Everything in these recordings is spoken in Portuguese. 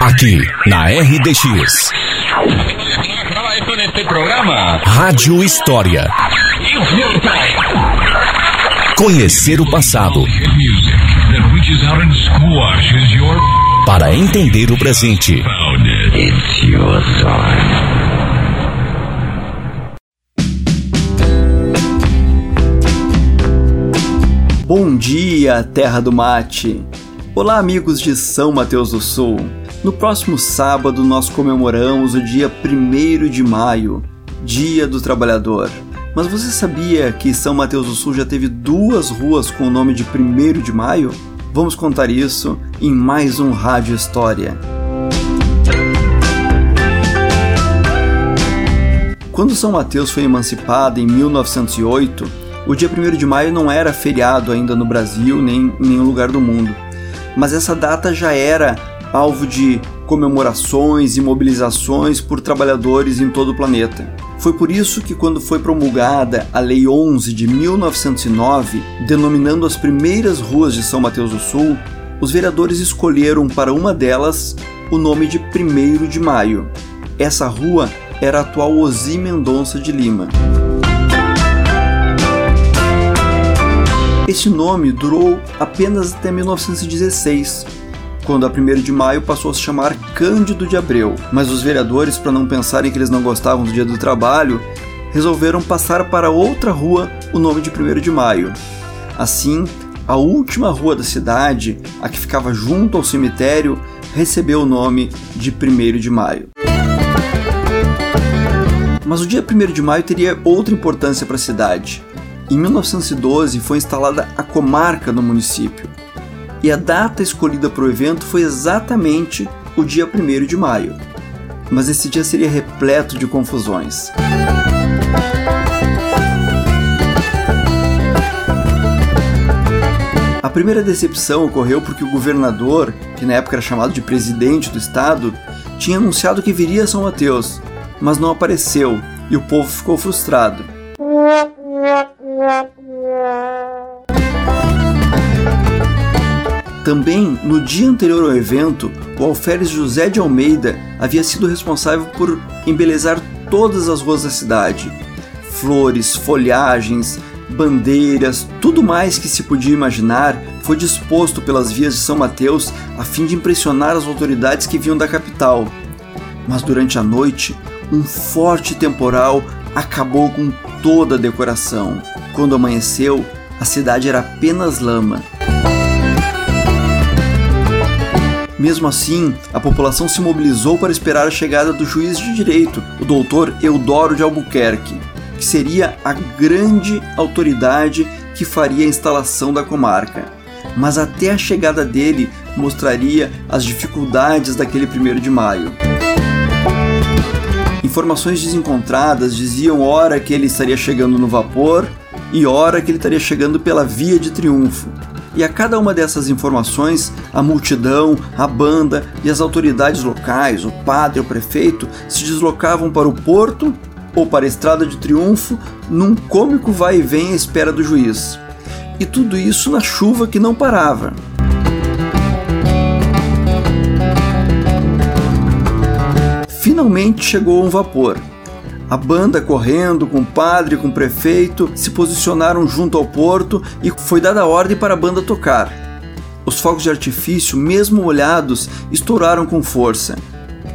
Aqui na RDX. Rádio História. Conhecer o passado. Para entender o presente. Bom dia, terra do mate! Olá, amigos de São Mateus do Sul! No próximo sábado, nós comemoramos o dia 1 de maio, Dia do Trabalhador. Mas você sabia que São Mateus do Sul já teve duas ruas com o nome de 1 de maio? Vamos contar isso em mais um Rádio História. Quando São Mateus foi emancipado em 1908, o dia 1 de maio não era feriado ainda no Brasil nem em nenhum lugar do mundo, mas essa data já era alvo de comemorações e mobilizações por trabalhadores em todo o planeta. Foi por isso que, quando foi promulgada a Lei 11 de 1909, denominando as primeiras ruas de São Mateus do Sul, os vereadores escolheram para uma delas o nome de 1 de Maio. Essa rua era a atual Osi Mendonça de Lima. Esse nome durou apenas até 1916, quando a 1 de maio passou a se chamar Cândido de Abreu. Mas os vereadores, para não pensarem que eles não gostavam do dia do trabalho, resolveram passar para outra rua o nome de 1 de maio. Assim, a última rua da cidade, a que ficava junto ao cemitério, recebeu o nome de 1 de maio. Mas o dia 1 de maio teria outra importância para a cidade. Em 1912 foi instalada a comarca no município, e a data escolhida para o evento foi exatamente o dia 1 de maio. Mas esse dia seria repleto de confusões. A primeira decepção ocorreu porque o governador, que na época era chamado de presidente do estado, tinha anunciado que viria a São Mateus, mas não apareceu e o povo ficou frustrado. Também, no dia anterior ao evento, o alferes José de Almeida havia sido responsável por embelezar todas as ruas da cidade. Flores, folhagens, bandeiras, tudo mais que se podia imaginar foi disposto pelas vias de São Mateus a fim de impressionar as autoridades que vinham da capital. Mas durante a noite, um forte temporal acabou com toda a decoração. Quando amanheceu, a cidade era apenas lama. Mesmo assim, a população se mobilizou para esperar a chegada do juiz de direito, o doutor Eudoro de Albuquerque, que seria a grande autoridade que faria a instalação da comarca. Mas até a chegada dele mostraria as dificuldades daquele 1 de maio. Informações desencontradas diziam ora que ele estaria chegando no vapor e ora que ele estaria chegando pela via de triunfo. E a cada uma dessas informações, a multidão, a banda e as autoridades locais, o padre, o prefeito, se deslocavam para o porto ou para a estrada de triunfo num cômico vai e vem à espera do juiz. E tudo isso na chuva que não parava. Finalmente chegou um vapor a banda correndo com o padre, com o prefeito, se posicionaram junto ao porto e foi dada a ordem para a banda tocar. Os fogos de artifício, mesmo molhados, estouraram com força.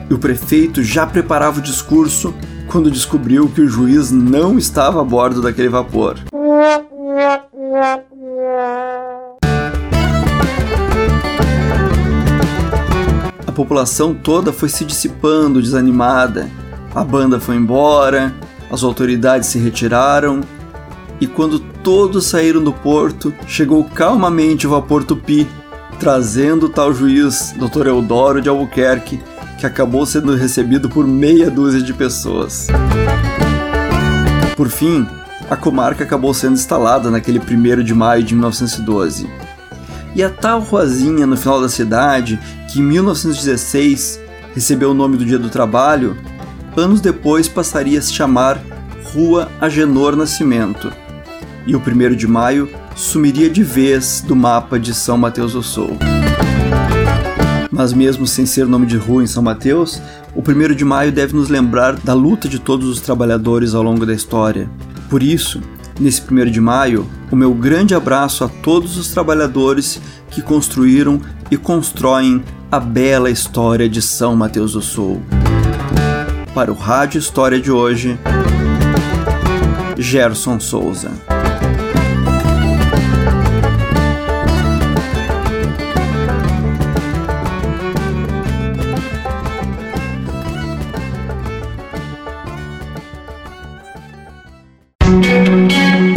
E o prefeito já preparava o discurso quando descobriu que o juiz não estava a bordo daquele vapor. População toda foi se dissipando, desanimada, a banda foi embora, as autoridades se retiraram e quando todos saíram do porto, chegou calmamente o vapor Tupi, trazendo o tal juiz, Dr. Eudoro de Albuquerque, que acabou sendo recebido por meia dúzia de pessoas. Por fim, a comarca acabou sendo instalada naquele 1 de maio de 1912. E a tal ruazinha no final da cidade, que em 1916 recebeu o nome do Dia do Trabalho, anos depois passaria a se chamar Rua Agenor Nascimento, e o 1 de maio sumiria de vez do mapa de São Mateus do Sul. Mas mesmo sem ser nome de rua em São Mateus, o 1 de maio deve nos lembrar da luta de todos os trabalhadores ao longo da história. Por isso, nesse 1 de maio, o meu grande abraço a todos os trabalhadores que construíram e constroem a bela história de São Mateus do Sul. Para o Rádio História de hoje, Gerson Souza.